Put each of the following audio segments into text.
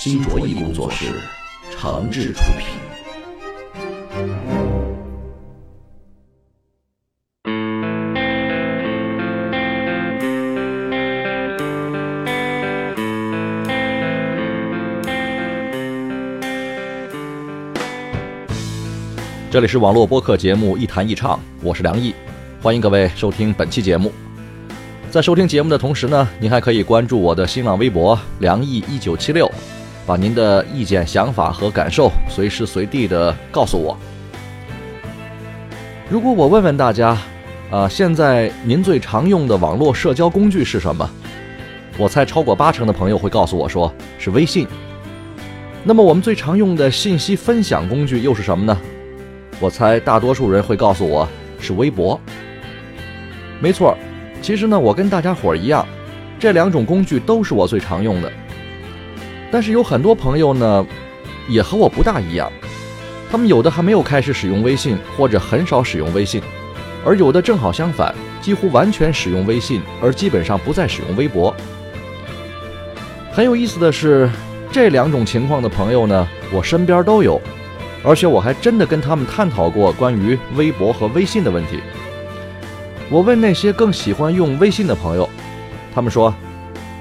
新卓艺工作室诚挚出品。这里是网络播客节目《一弹一唱》，我是梁毅，欢迎各位收听本期节目。在收听节目的同时呢，您还可以关注我的新浪微博“梁毅一九七六”，把您的意见、想法和感受随时随地的告诉我。如果我问问大家，啊，现在您最常用的网络社交工具是什么？我猜超过八成的朋友会告诉我说是微信。那么我们最常用的信息分享工具又是什么呢？我猜大多数人会告诉我是微博。没错。其实呢，我跟大家伙儿一样，这两种工具都是我最常用的。但是有很多朋友呢，也和我不大一样，他们有的还没有开始使用微信，或者很少使用微信，而有的正好相反，几乎完全使用微信，而基本上不再使用微博。很有意思的是，这两种情况的朋友呢，我身边都有，而且我还真的跟他们探讨过关于微博和微信的问题。我问那些更喜欢用微信的朋友，他们说：“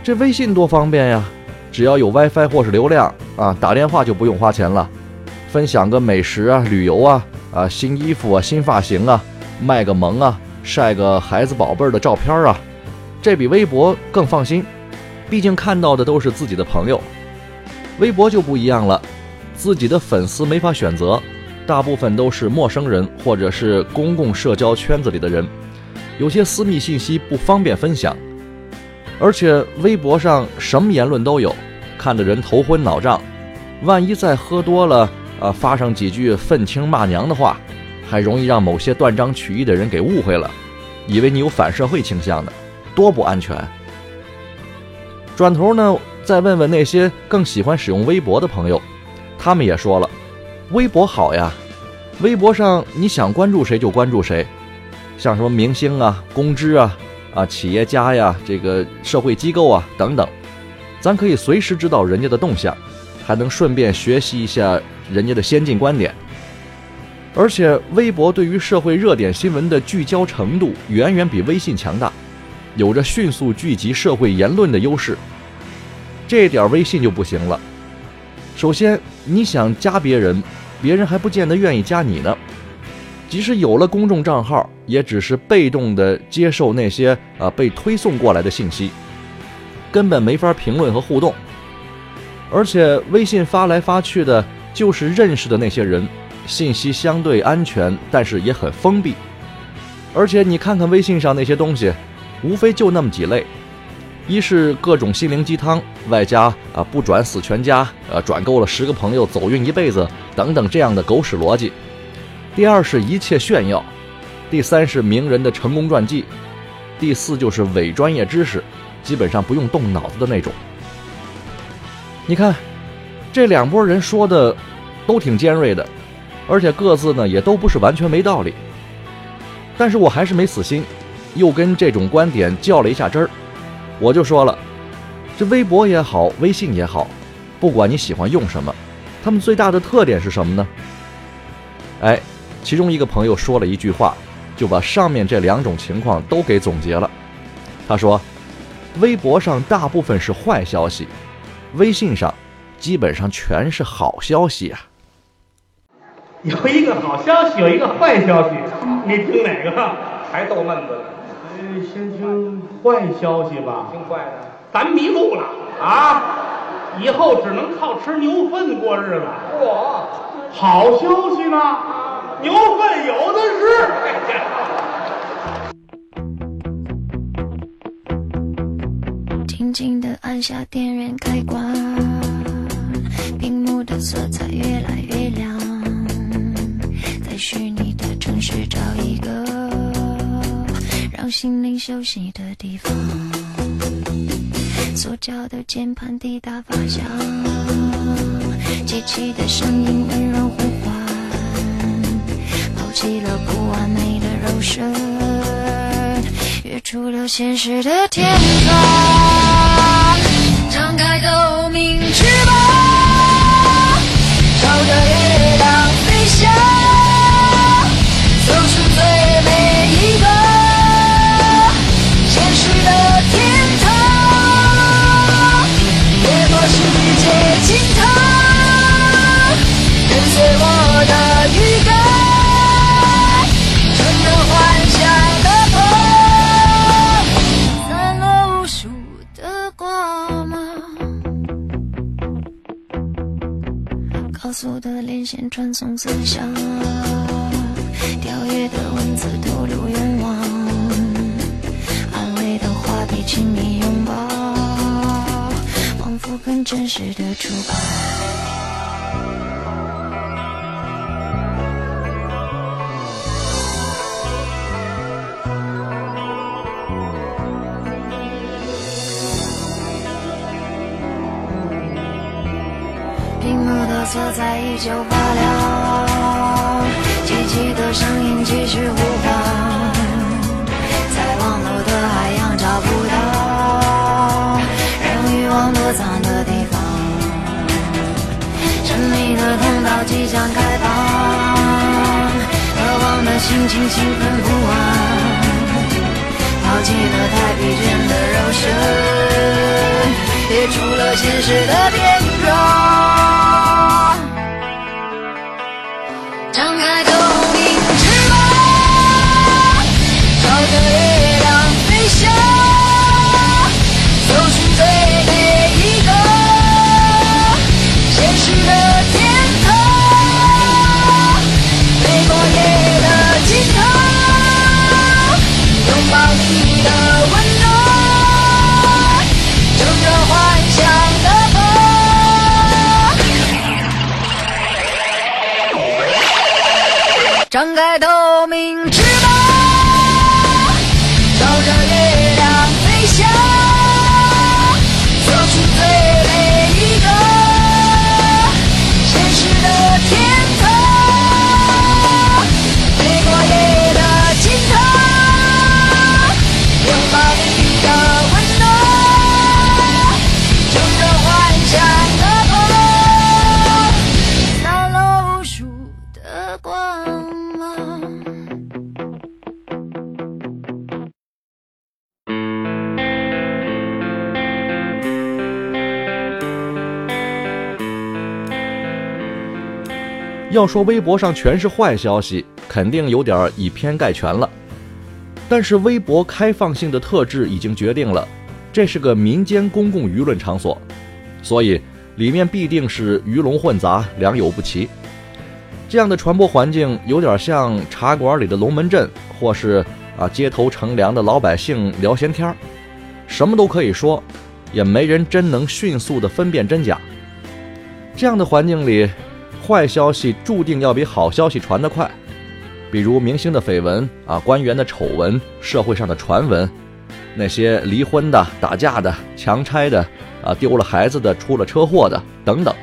这微信多方便呀，只要有 WiFi 或是流量啊，打电话就不用花钱了。分享个美食啊、旅游啊、啊新衣服啊、新发型啊，卖个萌啊，晒个孩子宝贝儿的照片啊，这比微博更放心。毕竟看到的都是自己的朋友，微博就不一样了，自己的粉丝没法选择，大部分都是陌生人或者是公共社交圈子里的人。”有些私密信息不方便分享，而且微博上什么言论都有，看得人头昏脑胀。万一再喝多了，啊，发上几句愤青骂娘的话，还容易让某些断章取义的人给误会了，以为你有反社会倾向呢，多不安全。转头呢，再问问那些更喜欢使用微博的朋友，他们也说了，微博好呀，微博上你想关注谁就关注谁。像什么明星啊、公知啊、啊企业家呀、这个社会机构啊等等，咱可以随时知道人家的动向，还能顺便学习一下人家的先进观点。而且微博对于社会热点新闻的聚焦程度远远比微信强大，有着迅速聚集社会言论的优势。这点微信就不行了。首先，你想加别人，别人还不见得愿意加你呢。即使有了公众账号，也只是被动的接受那些啊被推送过来的信息，根本没法评论和互动。而且微信发来发去的，就是认识的那些人，信息相对安全，但是也很封闭。而且你看看微信上那些东西，无非就那么几类：一是各种心灵鸡汤，外加啊不转死全家，呃转够了十个朋友走运一辈子等等这样的狗屎逻辑。第二是一切炫耀，第三是名人的成功传记，第四就是伪专业知识，基本上不用动脑子的那种。你看，这两拨人说的都挺尖锐的，而且各自呢也都不是完全没道理。但是我还是没死心，又跟这种观点较了一下真儿。我就说了，这微博也好，微信也好，不管你喜欢用什么，他们最大的特点是什么呢？哎。其中一个朋友说了一句话，就把上面这两种情况都给总结了。他说：“微博上大部分是坏消息，微信上基本上全是好消息啊。”有一个好消息，有一个坏消息，你听哪个？还逗闷子呢？呃，先听坏消息吧。听坏的。咱迷路了啊！以后只能靠吃牛粪过日子。嚯！好消息呢？牛粪有的是。听轻地按下电源开关，屏幕的色彩越来越亮，在虚拟的城市找一个让心灵休息的地方。塑胶的键盘滴答发响，机器的声音温柔呼唤，起了不完美的肉身，跃出了现实的天堂，张开透明思想，跳跃的文字透露愿望，安慰的话比亲密拥抱，仿佛更真实的触碰。屏幕的色彩依旧发亮，机器的声音继续呼唤，在网络的海洋找不到人欲望躲藏的地方，神秘的通道即将开放，渴望的心情兴奋不安。抛弃了太疲倦的肉身，跃出了现实的天要说微博上全是坏消息，肯定有点以偏概全了。但是微博开放性的特质已经决定了，这是个民间公共舆论场所，所以里面必定是鱼龙混杂、良莠不齐。这样的传播环境有点像茶馆里的龙门阵，或是啊街头乘凉的老百姓聊闲天儿，什么都可以说，也没人真能迅速的分辨真假。这样的环境里，坏消息注定要比好消息传得快。比如明星的绯闻啊，官员的丑闻，社会上的传闻，那些离婚的、打架的、强拆的，啊，丢了孩子的、出了车祸的等等，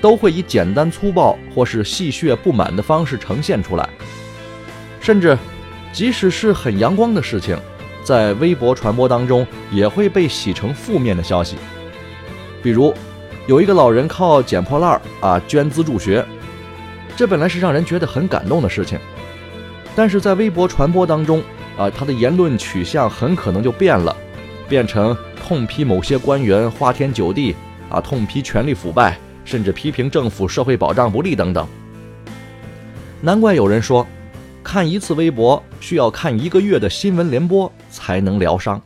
都会以简单粗暴或是戏谑不满的方式呈现出来。甚至，即使是很阳光的事情，在微博传播当中也会被洗成负面的消息。比如，有一个老人靠捡破烂啊捐资助学，这本来是让人觉得很感动的事情。但是在微博传播当中，啊，他的言论取向很可能就变了，变成痛批某些官员花天酒地，啊，痛批权力腐败，甚至批评政府社会保障不力等等。难怪有人说，看一次微博需要看一个月的新闻联播才能疗伤。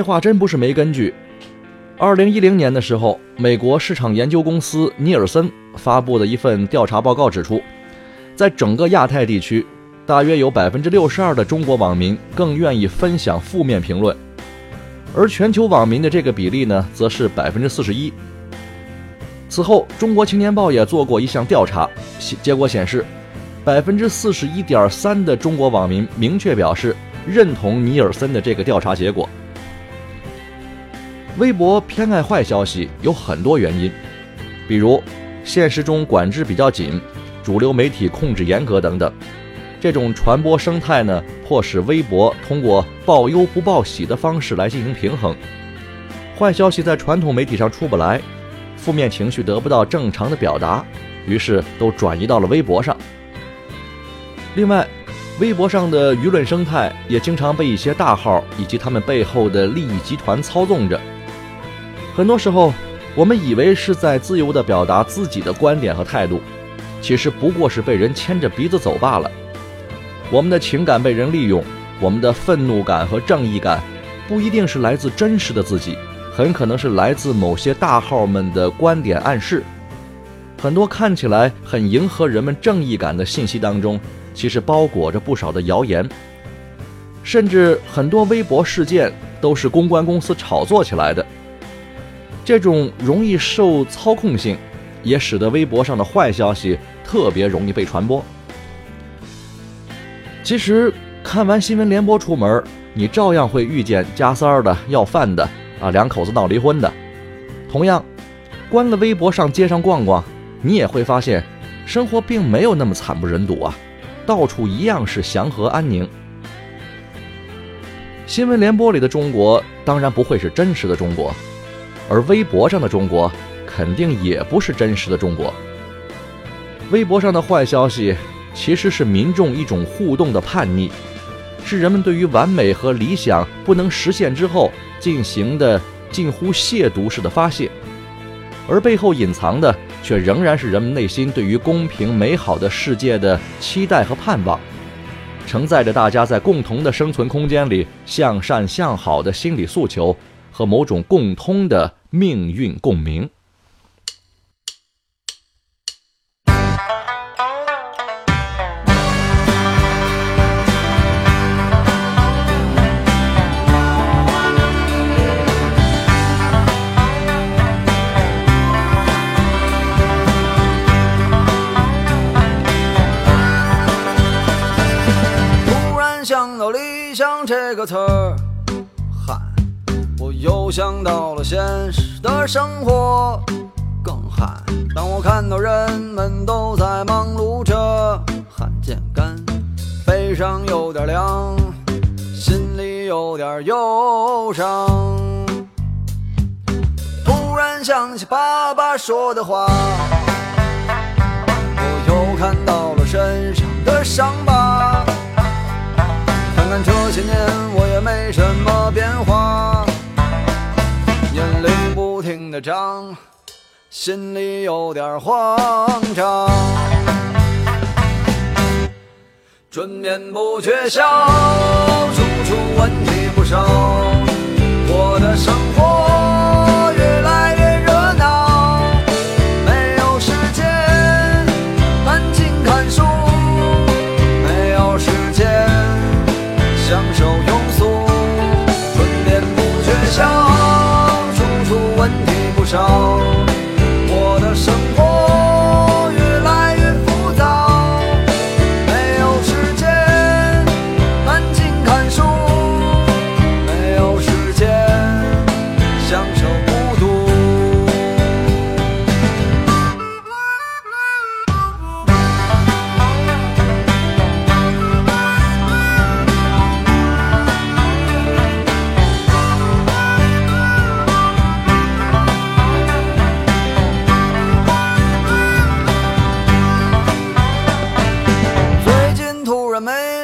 这话真不是没根据。二零一零年的时候，美国市场研究公司尼尔森发布的一份调查报告指出，在整个亚太地区，大约有百分之六十二的中国网民更愿意分享负面评论，而全球网民的这个比例呢，则是百分之四十一。此后，中国青年报也做过一项调查，结果显示，百分之四十一点三的中国网民明确表示认同尼尔森的这个调查结果。微博偏爱坏消息有很多原因，比如现实中管制比较紧，主流媒体控制严格等等。这种传播生态呢，迫使微博通过报忧不报喜的方式来进行平衡。坏消息在传统媒体上出不来，负面情绪得不到正常的表达，于是都转移到了微博上。另外，微博上的舆论生态也经常被一些大号以及他们背后的利益集团操纵着。很多时候，我们以为是在自由地表达自己的观点和态度，其实不过是被人牵着鼻子走罢了。我们的情感被人利用，我们的愤怒感和正义感，不一定是来自真实的自己，很可能是来自某些大号们的观点暗示。很多看起来很迎合人们正义感的信息当中，其实包裹着不少的谣言，甚至很多微博事件都是公关公司炒作起来的。这种容易受操控性，也使得微博上的坏消息特别容易被传播。其实看完新闻联播出门，你照样会遇见加塞儿的、要饭的啊，两口子闹离婚的。同样，关了微博上街上逛逛，你也会发现，生活并没有那么惨不忍睹啊，到处一样是祥和安宁。新闻联播里的中国，当然不会是真实的中国。而微博上的中国，肯定也不是真实的中国。微博上的坏消息，其实是民众一种互动的叛逆，是人们对于完美和理想不能实现之后进行的近乎亵渎式的发泄，而背后隐藏的，却仍然是人们内心对于公平美好的世界的期待和盼望，承载着大家在共同的生存空间里向善向好的心理诉求和某种共通的。命运共鸣。突然想到“理想”这个词儿。又想到了现实的生活，更寒。当我看到人们都在忙碌着，汗渐干，背上有点凉，心里有点忧伤。突然想起爸爸说的话，我又看到了身上的伤疤。看看这些年，我也没什么变化。的长，心里有点慌张。春眠不觉晓，处处问题不少。我的生活越来越热闹，没有时间安静看书，没有时间享受 control.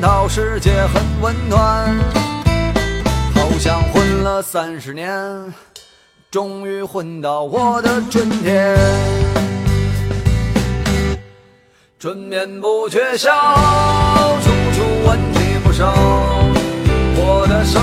到世界很温暖，好像混了三十年，终于混到我的春天。春眠不觉晓，处处问题不少，我的生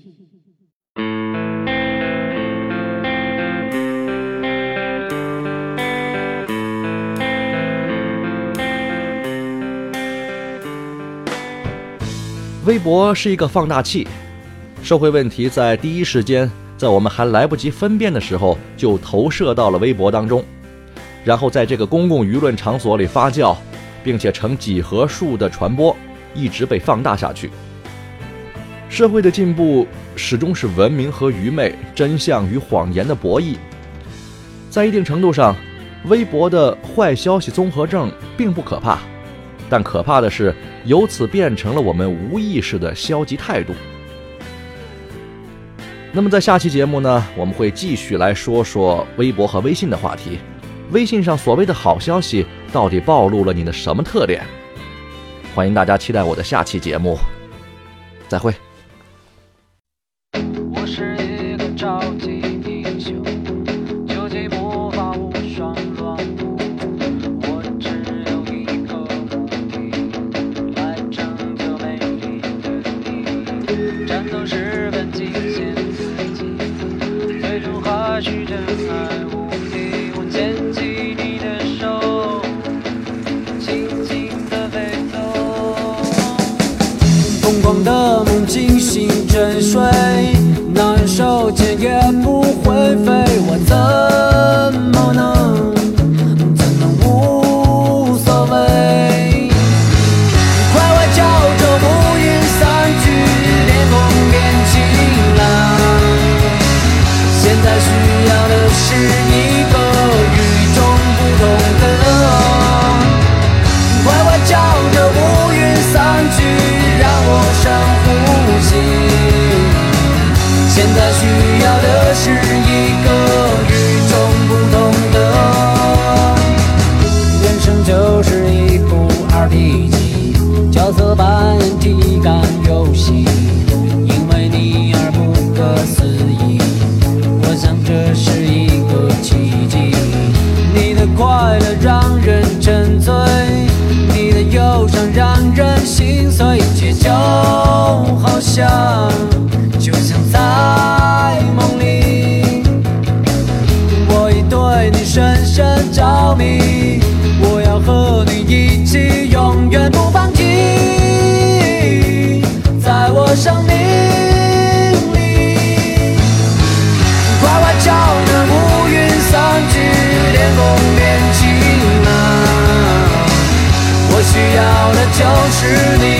微博是一个放大器，社会问题在第一时间，在我们还来不及分辨的时候，就投射到了微博当中，然后在这个公共舆论场所里发酵，并且呈几何数的传播，一直被放大下去。社会的进步始终是文明和愚昧、真相与谎言的博弈。在一定程度上，微博的坏消息综合症并不可怕，但可怕的是，由此变成了我们无意识的消极态度。那么在下期节目呢，我们会继续来说说微博和微信的话题。微信上所谓的好消息，到底暴露了你的什么特点？欢迎大家期待我的下期节目。再会。是你，